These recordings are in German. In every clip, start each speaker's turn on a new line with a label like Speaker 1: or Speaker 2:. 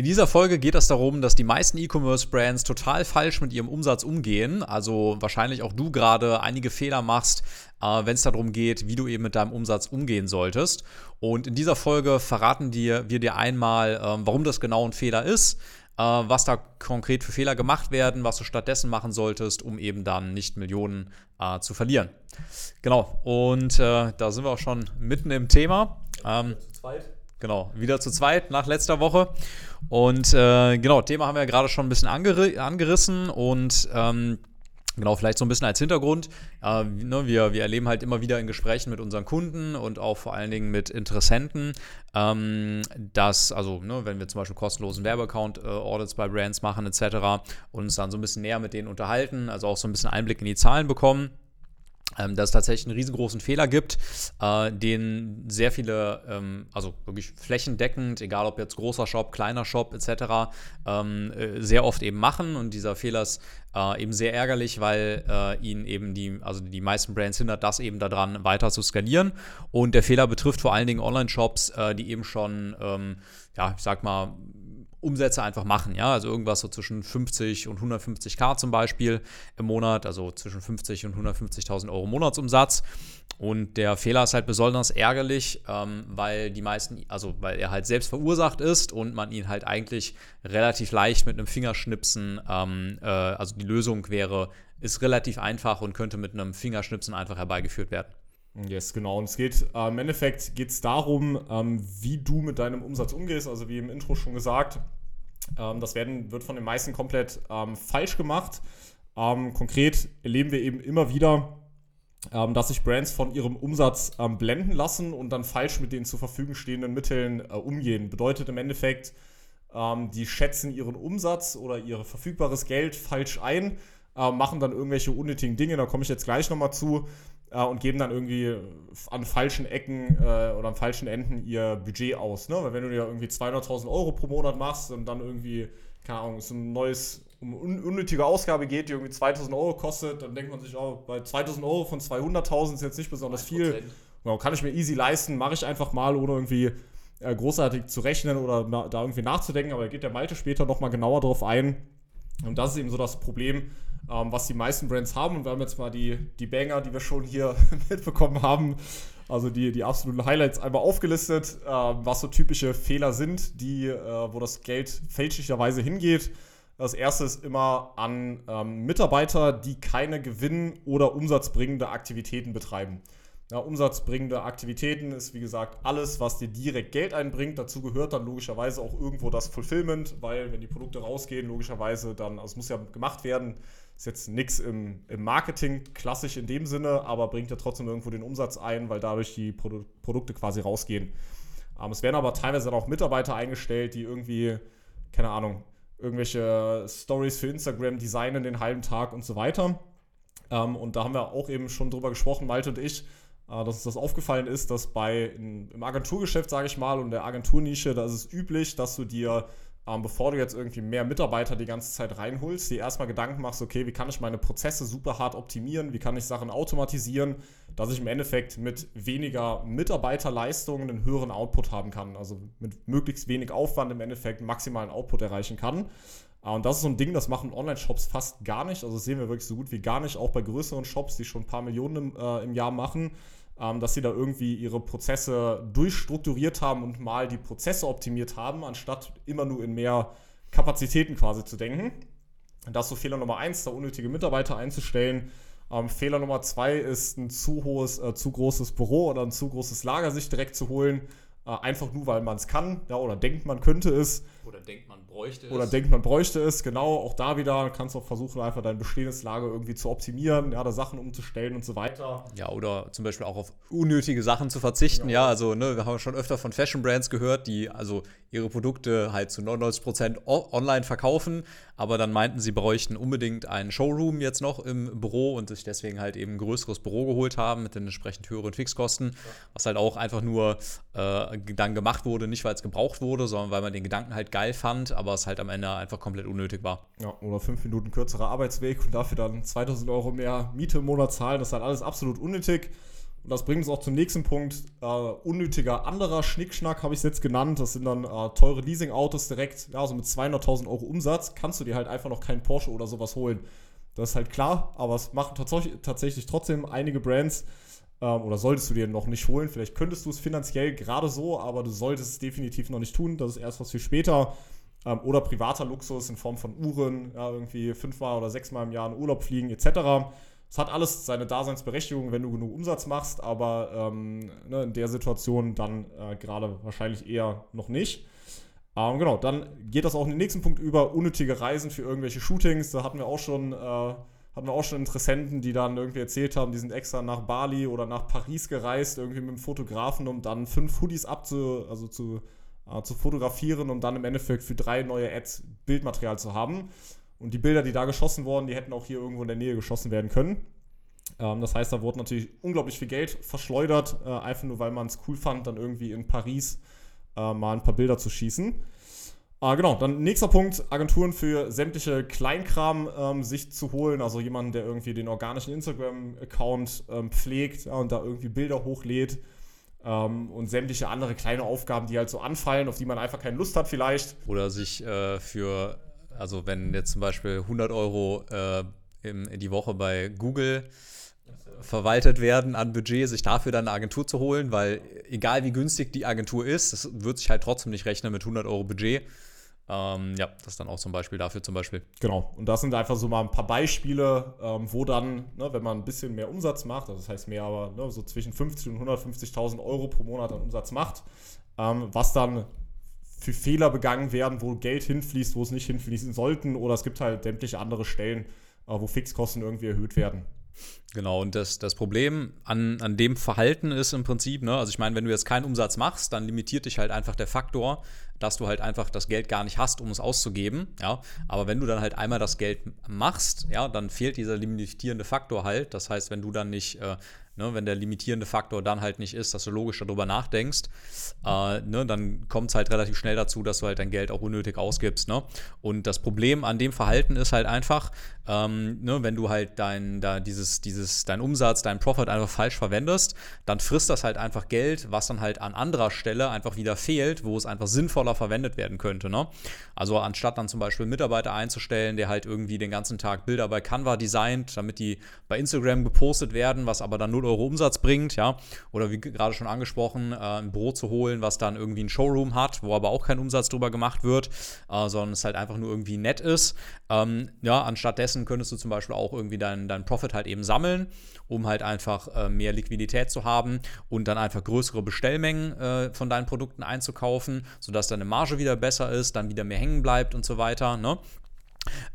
Speaker 1: In dieser Folge geht es darum, dass die meisten E-Commerce-Brands total falsch mit ihrem Umsatz umgehen. Also wahrscheinlich auch du gerade einige Fehler machst, äh, wenn es darum geht, wie du eben mit deinem Umsatz umgehen solltest. Und in dieser Folge verraten wir dir einmal, äh, warum das genau ein Fehler ist, äh, was da konkret für Fehler gemacht werden, was du stattdessen machen solltest, um eben dann nicht Millionen äh, zu verlieren. Genau, und da sind wir auch schon mitten im Thema. Ähm, zweit. Genau, wieder zu zweit nach letzter Woche. Und äh, genau, Thema haben wir ja gerade schon ein bisschen anger angerissen und ähm, Genau, vielleicht so ein bisschen als Hintergrund. Äh, ne, wir, wir erleben halt immer wieder in Gesprächen mit unseren Kunden und auch vor allen Dingen mit Interessenten, ähm, dass, also ne, wenn wir zum Beispiel kostenlosen Werbeaccount-Audits äh, bei Brands machen etc. und uns dann so ein bisschen näher mit denen unterhalten, also auch so ein bisschen Einblick in die Zahlen bekommen ähm, dass es tatsächlich einen riesengroßen Fehler gibt, äh, den sehr viele, ähm, also wirklich flächendeckend, egal ob jetzt großer Shop, kleiner Shop etc., ähm, äh, sehr oft eben machen. Und dieser Fehler ist äh, eben sehr ärgerlich, weil äh, ihn eben die, also die meisten Brands hindert das eben daran, weiter zu skalieren. Und der Fehler betrifft vor allen Dingen Online-Shops, äh, die eben schon, ähm, ja, ich sag mal, Umsätze einfach machen, ja, also irgendwas so zwischen 50 und 150k zum Beispiel im Monat, also zwischen 50 und 150.000 Euro Monatsumsatz. Und der Fehler ist halt besonders ärgerlich, ähm, weil die meisten, also weil er halt selbst verursacht ist und man ihn halt eigentlich relativ leicht mit einem Fingerschnipsen, ähm, äh, also die Lösung wäre, ist relativ einfach und könnte mit einem Fingerschnipsen einfach herbeigeführt werden.
Speaker 2: Yes, genau. Und es geht äh, im Endeffekt geht es darum, ähm, wie du mit deinem Umsatz umgehst. Also wie im Intro schon gesagt, ähm, das werden, wird von den meisten komplett ähm, falsch gemacht. Ähm, konkret erleben wir eben immer wieder, ähm, dass sich Brands von ihrem Umsatz ähm, blenden lassen und dann falsch mit den zur Verfügung stehenden Mitteln äh, umgehen. Bedeutet im Endeffekt, die schätzen ihren Umsatz oder ihr verfügbares Geld falsch ein, äh, machen dann irgendwelche unnötigen Dinge, da komme ich jetzt gleich nochmal zu, äh, und geben dann irgendwie an falschen Ecken äh, oder an falschen Enden ihr Budget aus. Ne? Weil wenn du dir irgendwie 200.000 Euro pro Monat machst und dann irgendwie, keine Ahnung, so ein neues, um un unnötige Ausgabe geht, die irgendwie 2.000 Euro kostet, dann denkt man sich, oh, bei 2.000 Euro von 200.000 ist jetzt nicht besonders 1%. viel. Genau, kann ich mir easy leisten, mache ich einfach mal, ohne irgendwie äh, großartig zu rechnen oder da irgendwie nachzudenken. Aber da geht der Malte später nochmal genauer drauf ein. Und das ist eben so das Problem, ähm, was die meisten Brands haben. Und wir haben jetzt mal die, die Banger, die wir schon hier mitbekommen haben, also die, die absoluten Highlights einmal aufgelistet, äh, was so typische Fehler sind, die, äh, wo das Geld fälschlicherweise hingeht. Das erste ist immer an ähm, Mitarbeiter, die keine gewinn- oder umsatzbringende Aktivitäten betreiben. Ja, umsatzbringende Aktivitäten ist wie gesagt alles, was dir direkt Geld einbringt. Dazu gehört dann logischerweise auch irgendwo das Fulfillment, weil wenn die Produkte rausgehen, logischerweise dann, also es muss ja gemacht werden, ist jetzt nichts im, im, Marketing klassisch in dem Sinne, aber bringt ja trotzdem irgendwo den Umsatz ein, weil dadurch die Produ Produkte quasi rausgehen. Ähm, es werden aber teilweise dann auch Mitarbeiter eingestellt, die irgendwie, keine Ahnung, irgendwelche Stories für Instagram designen den halben Tag und so weiter. Ähm, und da haben wir auch eben schon drüber gesprochen, Malte und ich, äh, dass uns das aufgefallen ist, dass bei in, im Agenturgeschäft, sage ich mal, und der Agenturnische, da ist es üblich, dass du dir ähm, bevor du jetzt irgendwie mehr Mitarbeiter die ganze Zeit reinholst, dir erstmal Gedanken machst, okay, wie kann ich meine Prozesse super hart optimieren, wie kann ich Sachen automatisieren, dass ich im Endeffekt mit weniger Mitarbeiterleistung einen höheren Output haben kann. Also mit möglichst wenig Aufwand im Endeffekt maximalen Output erreichen kann. Äh, und das ist so ein Ding, das machen Online-Shops fast gar nicht. Also das sehen wir wirklich so gut wie gar nicht, auch bei größeren Shops, die schon ein paar Millionen im, äh, im Jahr machen ähm, dass sie da irgendwie ihre Prozesse durchstrukturiert haben und mal die Prozesse optimiert haben, anstatt immer nur in mehr Kapazitäten quasi zu denken. Das ist so Fehler Nummer eins, da unnötige Mitarbeiter einzustellen. Ähm, Fehler Nummer zwei ist ein zu hohes, äh, zu großes Büro oder ein zu großes Lager sich direkt zu holen, einfach nur weil man es kann, ja, oder denkt man könnte es.
Speaker 1: Oder denkt man bräuchte
Speaker 2: es. Oder denkt man bräuchte es, genau. Auch da wieder kannst du auch versuchen, einfach dein bestehendes Lager irgendwie zu optimieren, ja, da Sachen umzustellen und so weiter.
Speaker 1: Ja, oder zum Beispiel auch auf unnötige Sachen zu verzichten, ja. ja also, ne, wir haben schon öfter von Fashion Brands gehört, die also ihre Produkte halt zu 99% online verkaufen, aber dann meinten, sie bräuchten unbedingt einen Showroom jetzt noch im Büro und sich deswegen halt eben ein größeres Büro geholt haben mit den entsprechend höheren Fixkosten, ja. was halt auch einfach nur äh, dann gemacht wurde, nicht weil es gebraucht wurde, sondern weil man den Gedanken halt geil fand, aber es halt am Ende einfach komplett unnötig war.
Speaker 2: Ja, oder fünf Minuten kürzerer Arbeitsweg und dafür dann 2000 Euro mehr Miete im Monat zahlen, das ist halt alles absolut unnötig. Und das bringt uns auch zum nächsten Punkt. Äh, unnötiger anderer Schnickschnack habe ich es jetzt genannt. Das sind dann äh, teure Leasing-Autos direkt. Ja, so mit 200.000 Euro Umsatz kannst du dir halt einfach noch keinen Porsche oder sowas holen. Das ist halt klar, aber es machen tatsächlich trotzdem einige Brands. Ähm, oder solltest du dir noch nicht holen. Vielleicht könntest du es finanziell gerade so, aber du solltest es definitiv noch nicht tun. Das ist erst was für später. Ähm, oder privater Luxus in Form von Uhren, ja, irgendwie fünfmal oder sechsmal im Jahr in Urlaub fliegen, etc. Es hat alles seine Daseinsberechtigung, wenn du genug Umsatz machst, aber ähm, ne, in der Situation dann äh, gerade wahrscheinlich eher noch nicht. Ähm, genau, dann geht das auch in den nächsten Punkt über unnötige Reisen für irgendwelche Shootings. Da hatten wir auch schon, äh, hatten wir auch schon Interessenten, die dann irgendwie erzählt haben, die sind extra nach Bali oder nach Paris gereist, irgendwie mit dem Fotografen, um dann fünf Hoodies abzu, also zu, äh, zu fotografieren, um dann im Endeffekt für drei neue Ads Bildmaterial zu haben. Und die Bilder, die da geschossen wurden, die hätten auch hier irgendwo in der Nähe geschossen werden können. Ähm, das heißt, da wurde natürlich unglaublich viel Geld verschleudert, äh, einfach nur weil man es cool fand, dann irgendwie in Paris äh, mal ein paar Bilder zu schießen. Ah, genau, dann nächster Punkt, Agenturen für sämtliche Kleinkram ähm, sich zu holen, also jemanden, der irgendwie den organischen Instagram-Account ähm, pflegt ja, und da irgendwie Bilder hochlädt ähm, und sämtliche andere kleine Aufgaben, die halt so anfallen, auf die man einfach keine Lust hat vielleicht.
Speaker 1: Oder sich äh, für also wenn jetzt zum Beispiel 100 Euro äh, im, in die Woche bei Google verwaltet werden an Budget, sich dafür dann eine Agentur zu holen, weil egal wie günstig die Agentur ist, das wird sich halt trotzdem nicht rechnen mit 100 Euro Budget. Ähm, ja, das ist dann auch zum Beispiel dafür zum Beispiel.
Speaker 2: Genau, und das sind einfach so mal ein paar Beispiele, ähm, wo dann, ne, wenn man ein bisschen mehr Umsatz macht, also das heißt mehr, aber ne, so zwischen 50 und 150.000 Euro pro Monat an Umsatz macht, ähm, was dann für Fehler begangen werden, wo Geld hinfließt, wo es nicht hinfließen sollten, oder es gibt halt sämtliche andere Stellen, äh, wo Fixkosten irgendwie erhöht werden.
Speaker 1: Genau, und das, das Problem an, an dem Verhalten ist im Prinzip, ne, also ich meine, wenn du jetzt keinen Umsatz machst, dann limitiert dich halt einfach der Faktor, dass du halt einfach das Geld gar nicht hast, um es auszugeben, ja. Aber wenn du dann halt einmal das Geld machst, ja, dann fehlt dieser limitierende Faktor halt. Das heißt, wenn du dann nicht äh, Ne, wenn der limitierende Faktor dann halt nicht ist, dass du logisch darüber nachdenkst, äh, ne, dann kommt es halt relativ schnell dazu, dass du halt dein Geld auch unnötig ausgibst. Ne? Und das Problem an dem Verhalten ist halt einfach, ähm, ne, wenn du halt dein, da dieses, dieses, dein Umsatz, dein Profit einfach falsch verwendest, dann frisst das halt einfach Geld, was dann halt an anderer Stelle einfach wieder fehlt, wo es einfach sinnvoller verwendet werden könnte. Ne? Also anstatt dann zum Beispiel einen Mitarbeiter einzustellen, der halt irgendwie den ganzen Tag Bilder bei Canva designt, damit die bei Instagram gepostet werden, was aber dann nur 0 Euro Umsatz bringt, ja, oder wie gerade schon angesprochen, äh, ein Büro zu holen, was dann irgendwie ein Showroom hat, wo aber auch kein Umsatz drüber gemacht wird, äh, sondern es halt einfach nur irgendwie nett ist. Ähm, ja, anstattdessen könntest du zum Beispiel auch irgendwie deinen dein Profit halt eben sammeln, um halt einfach äh, mehr Liquidität zu haben und dann einfach größere Bestellmengen äh, von deinen Produkten einzukaufen, sodass deine Marge wieder besser ist, dann wieder mehr hängen bleibt und so weiter. Ne?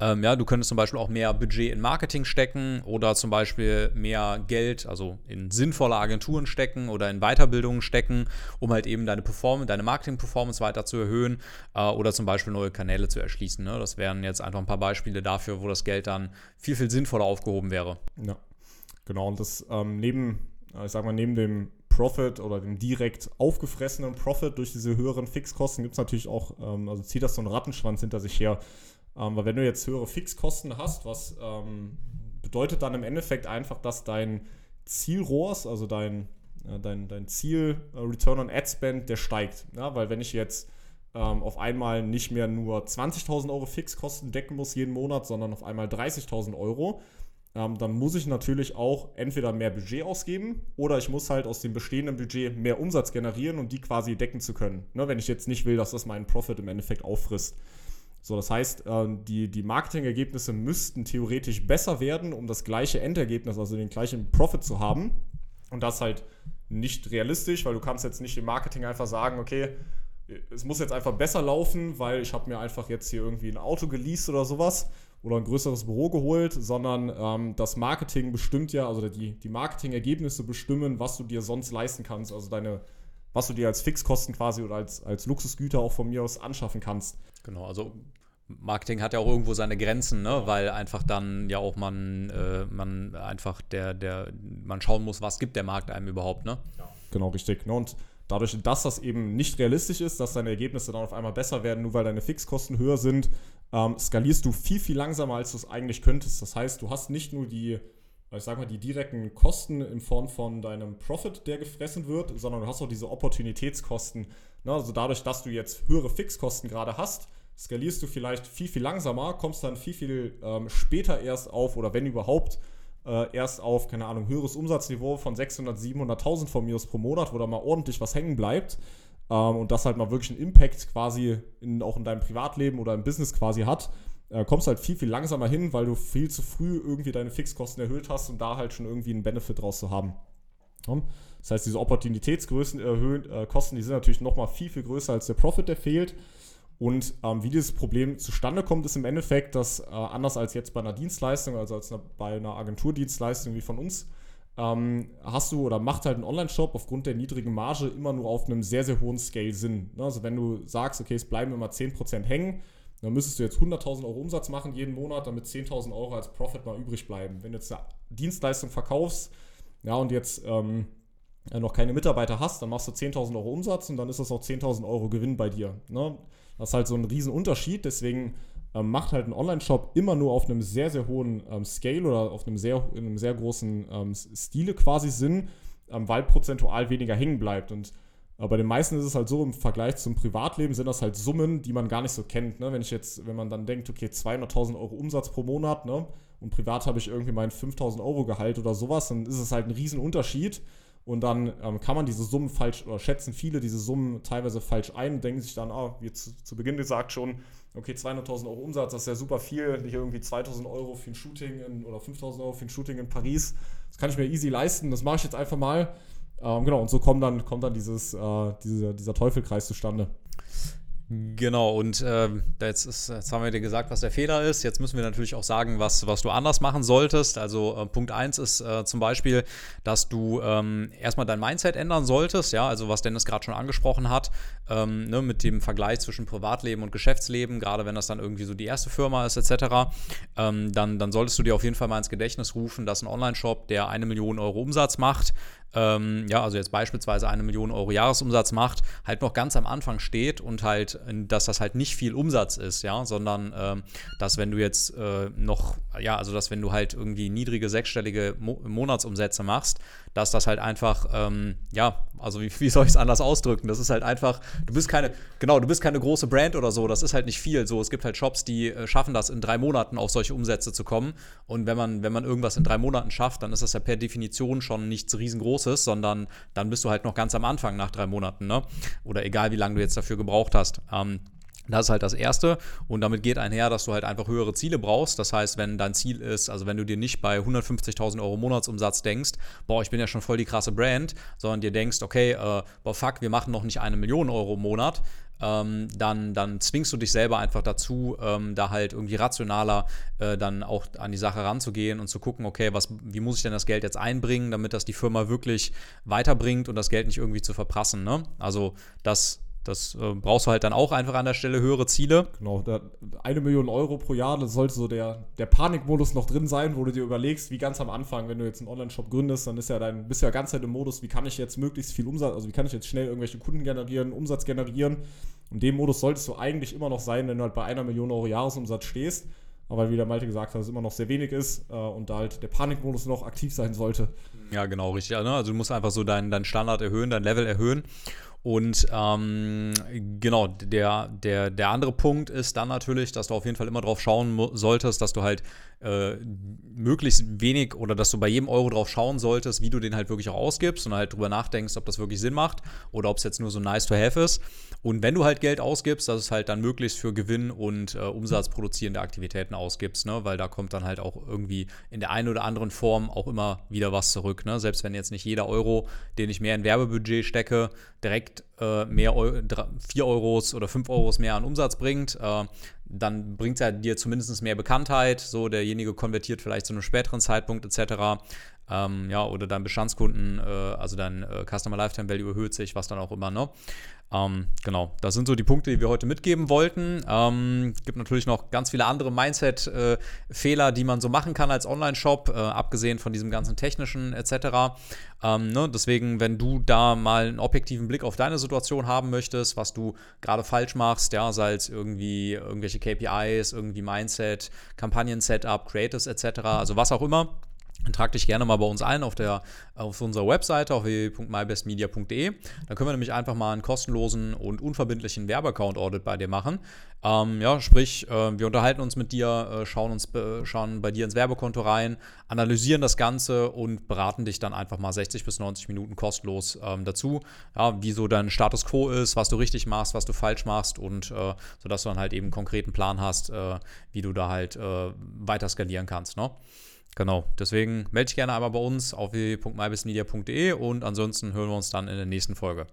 Speaker 1: Ähm, ja, du könntest zum Beispiel auch mehr Budget in Marketing stecken oder zum Beispiel mehr Geld, also in sinnvolle Agenturen stecken oder in Weiterbildungen stecken, um halt eben deine Performance, deine Marketing-Performance weiter zu erhöhen äh, oder zum Beispiel neue Kanäle zu erschließen. Ne? Das wären jetzt einfach ein paar Beispiele dafür, wo das Geld dann viel, viel sinnvoller aufgehoben wäre.
Speaker 2: Ja, genau. Und das ähm, neben, äh, ich sag mal, neben dem Profit oder dem direkt aufgefressenen Profit durch diese höheren Fixkosten gibt es natürlich auch, ähm, also zieht das so einen Rattenschwanz hinter sich her ähm, weil wenn du jetzt höhere Fixkosten hast, was ähm, bedeutet dann im Endeffekt einfach, dass dein Zielrohrs, also dein, äh, dein, dein Ziel äh, Return on Ad Spend, der steigt. Ja, weil wenn ich jetzt ähm, auf einmal nicht mehr nur 20.000 Euro Fixkosten decken muss jeden Monat, sondern auf einmal 30.000 Euro, ähm, dann muss ich natürlich auch entweder mehr Budget ausgeben oder ich muss halt aus dem bestehenden Budget mehr Umsatz generieren, um die quasi decken zu können. Ne, wenn ich jetzt nicht will, dass das meinen Profit im Endeffekt auffrisst. So, das heißt, äh, die, die Marketingergebnisse müssten theoretisch besser werden, um das gleiche Endergebnis, also den gleichen Profit zu haben. Und das halt nicht realistisch, weil du kannst jetzt nicht im Marketing einfach sagen, okay, es muss jetzt einfach besser laufen, weil ich habe mir einfach jetzt hier irgendwie ein Auto geleast oder sowas oder ein größeres Büro geholt, sondern ähm, das Marketing bestimmt ja, also die, die Marketingergebnisse bestimmen, was du dir sonst leisten kannst, also deine, was du dir als Fixkosten quasi oder als, als Luxusgüter auch von mir aus anschaffen kannst.
Speaker 1: Genau, also Marketing hat ja auch irgendwo seine Grenzen, ne? weil einfach dann ja auch man, äh, man einfach der, der, man schauen muss, was gibt der Markt einem überhaupt, ne?
Speaker 2: Ja. Genau, richtig. Ne? Und dadurch, dass das eben nicht realistisch ist, dass deine Ergebnisse dann auf einmal besser werden, nur weil deine Fixkosten höher sind, ähm, skalierst du viel, viel langsamer, als du es eigentlich könntest. Das heißt, du hast nicht nur die ich sag mal, die direkten Kosten in Form von deinem Profit, der gefressen wird, sondern du hast auch diese Opportunitätskosten. Ne? Also dadurch, dass du jetzt höhere Fixkosten gerade hast, skalierst du vielleicht viel, viel langsamer, kommst dann viel, viel ähm, später erst auf oder wenn überhaupt äh, erst auf, keine Ahnung, höheres Umsatzniveau von 600, 700.000 von mir pro Monat, wo da mal ordentlich was hängen bleibt ähm, und das halt mal wirklich einen Impact quasi in, auch in deinem Privatleben oder im Business quasi hat, äh, kommst halt viel, viel langsamer hin, weil du viel zu früh irgendwie deine Fixkosten erhöht hast und da halt schon irgendwie einen Benefit draus zu haben. Das heißt, diese Opportunitätsgrößen erhöhen, äh, Kosten, die sind natürlich nochmal viel, viel größer als der Profit, der fehlt. Und ähm, wie dieses Problem zustande kommt, ist im Endeffekt, dass äh, anders als jetzt bei einer Dienstleistung, also als eine, bei einer Agenturdienstleistung wie von uns, ähm, hast du oder macht halt ein Online-Shop aufgrund der niedrigen Marge immer nur auf einem sehr, sehr hohen Scale Sinn. Ne? Also wenn du sagst, okay, es bleiben immer 10% hängen, dann müsstest du jetzt 100.000 Euro Umsatz machen jeden Monat, damit 10.000 Euro als Profit mal übrig bleiben. Wenn du jetzt eine Dienstleistung verkaufst, ja, und jetzt ähm, noch keine Mitarbeiter hast, dann machst du 10.000 Euro Umsatz und dann ist das auch 10.000 Euro Gewinn bei dir. Ne? Das ist halt so ein Riesenunterschied, deswegen ähm, macht halt ein Online-Shop immer nur auf einem sehr, sehr hohen ähm, Scale oder auf einem sehr, in einem sehr großen ähm, Stile quasi Sinn, ähm, weil prozentual weniger hängen bleibt. Und aber bei den meisten ist es halt so, im Vergleich zum Privatleben sind das halt Summen, die man gar nicht so kennt. Ne? Wenn ich jetzt, wenn man dann denkt, okay, 200.000 Euro Umsatz pro Monat, ne? Und privat habe ich irgendwie mein 5.000 Euro Gehalt oder sowas, dann ist es halt ein Riesenunterschied. Und dann ähm, kann man diese Summen falsch, oder schätzen viele diese Summen teilweise falsch ein und denken sich dann, ah, wie zu, zu Beginn gesagt schon, okay, 200.000 Euro Umsatz, das ist ja super viel, nicht irgendwie 2.000 Euro für ein Shooting in, oder 5.000 Euro für ein Shooting in Paris. Das kann ich mir easy leisten, das mache ich jetzt einfach mal. Ähm, genau, und so kommt dann, kommt dann dieses, äh, diese, dieser Teufelkreis zustande.
Speaker 1: Genau, und ähm, jetzt, ist, jetzt haben wir dir gesagt, was der Fehler ist. Jetzt müssen wir natürlich auch sagen, was, was du anders machen solltest. Also äh, Punkt 1 ist äh, zum Beispiel, dass du ähm, erstmal dein Mindset ändern solltest, ja, also was Dennis gerade schon angesprochen hat, ähm, ne, mit dem Vergleich zwischen Privatleben und Geschäftsleben, gerade wenn das dann irgendwie so die erste Firma ist, etc., ähm, dann, dann solltest du dir auf jeden Fall mal ins Gedächtnis rufen, dass ein Online-Shop, der eine Million Euro Umsatz macht, ähm, ja, also jetzt beispielsweise eine Million Euro Jahresumsatz macht, halt noch ganz am Anfang steht und halt, dass das halt nicht viel Umsatz ist, ja, sondern ähm, dass wenn du jetzt äh, noch, ja, also dass wenn du halt irgendwie niedrige sechsstellige Mo Monatsumsätze machst, dass das halt einfach, ähm, ja, also wie, wie soll ich es anders ausdrücken? Das ist halt einfach, du bist keine, genau, du bist keine große Brand oder so, das ist halt nicht viel. So, es gibt halt Shops, die äh, schaffen das in drei Monaten auf solche Umsätze zu kommen. Und wenn man, wenn man irgendwas in drei Monaten schafft, dann ist das ja per Definition schon nichts riesengroßes, sondern dann bist du halt noch ganz am Anfang nach drei Monaten, ne? Oder egal, wie lange du jetzt dafür gebraucht hast. Ähm, das ist halt das Erste und damit geht einher, dass du halt einfach höhere Ziele brauchst. Das heißt, wenn dein Ziel ist, also wenn du dir nicht bei 150.000 Euro Monatsumsatz denkst, boah, ich bin ja schon voll die krasse Brand, sondern dir denkst, okay, äh, boah, fuck, wir machen noch nicht eine Million Euro im Monat, ähm, dann, dann zwingst du dich selber einfach dazu, ähm, da halt irgendwie rationaler äh, dann auch an die Sache ranzugehen und zu gucken, okay, was, wie muss ich denn das Geld jetzt einbringen, damit das die Firma wirklich weiterbringt und das Geld nicht irgendwie zu verprassen. Ne? Also das das äh, brauchst du halt dann auch einfach an der Stelle höhere Ziele.
Speaker 2: Genau, da, eine Million Euro pro Jahr, das sollte so der, der Panikmodus noch drin sein, wo du dir überlegst, wie ganz am Anfang, wenn du jetzt einen Online-Shop gründest, dann ist ja dein, bist du ja ganz Zeit im Modus, wie kann ich jetzt möglichst viel Umsatz, also wie kann ich jetzt schnell irgendwelche Kunden generieren, Umsatz generieren. Und dem Modus solltest du eigentlich immer noch sein, wenn du halt bei einer Million Euro Jahresumsatz stehst. Aber wie der Malte gesagt hat, es immer noch sehr wenig ist äh, und da halt der Panikmodus noch aktiv sein sollte.
Speaker 1: Ja, genau, richtig. Also du musst einfach so deinen dein Standard erhöhen, dein Level erhöhen. Und ähm, genau, der, der, der andere Punkt ist dann natürlich, dass du auf jeden Fall immer drauf schauen solltest, dass du halt äh, möglichst wenig oder dass du bei jedem Euro drauf schauen solltest, wie du den halt wirklich auch ausgibst und halt drüber nachdenkst, ob das wirklich Sinn macht oder ob es jetzt nur so nice to have ist. Und wenn du halt Geld ausgibst, dass es halt dann möglichst für Gewinn und äh, Umsatz produzierende Aktivitäten ausgibst, ne? weil da kommt dann halt auch irgendwie in der einen oder anderen Form auch immer wieder was zurück. Ne? Selbst wenn jetzt nicht jeder Euro, den ich mehr in Werbebudget stecke, direkt äh, mehr Eu 4 Euros oder 5 Euros mehr an Umsatz bringt, äh, dann bringt ja dir zumindest mehr Bekanntheit. So, derjenige konvertiert vielleicht zu einem späteren Zeitpunkt etc. Ähm, ja, oder dein Bestandskunden, äh, also dein äh, Customer Lifetime Value erhöht sich, was dann auch immer, ne? Ähm, genau, das sind so die Punkte, die wir heute mitgeben wollten. Ähm, gibt natürlich noch ganz viele andere Mindset-Fehler, äh, die man so machen kann als Online-Shop, äh, abgesehen von diesem ganzen technischen etc. Ähm, ne? Deswegen, wenn du da mal einen objektiven Blick auf deine Situation haben möchtest, was du gerade falsch machst, ja, sei es irgendwie irgendwelche KPIs, irgendwie Mindset, Kampagnen-Setup, Creatives etc., also was auch immer, dann trag dich gerne mal bei uns ein auf, der, auf unserer Webseite auf www.mybestmedia.de. Da können wir nämlich einfach mal einen kostenlosen und unverbindlichen Werbeaccount-Audit bei dir machen. Ähm, ja, sprich, äh, wir unterhalten uns mit dir, äh, schauen, uns, äh, schauen bei dir ins Werbekonto rein, analysieren das Ganze und beraten dich dann einfach mal 60 bis 90 Minuten kostenlos ähm, dazu, ja, wie so dein Status quo ist, was du richtig machst, was du falsch machst und äh, sodass du dann halt eben einen konkreten Plan hast, äh, wie du da halt äh, weiter skalieren kannst. Ne? Genau, deswegen melde dich gerne einmal bei uns auf www.mybestmedia.de und ansonsten hören wir uns dann in der nächsten Folge.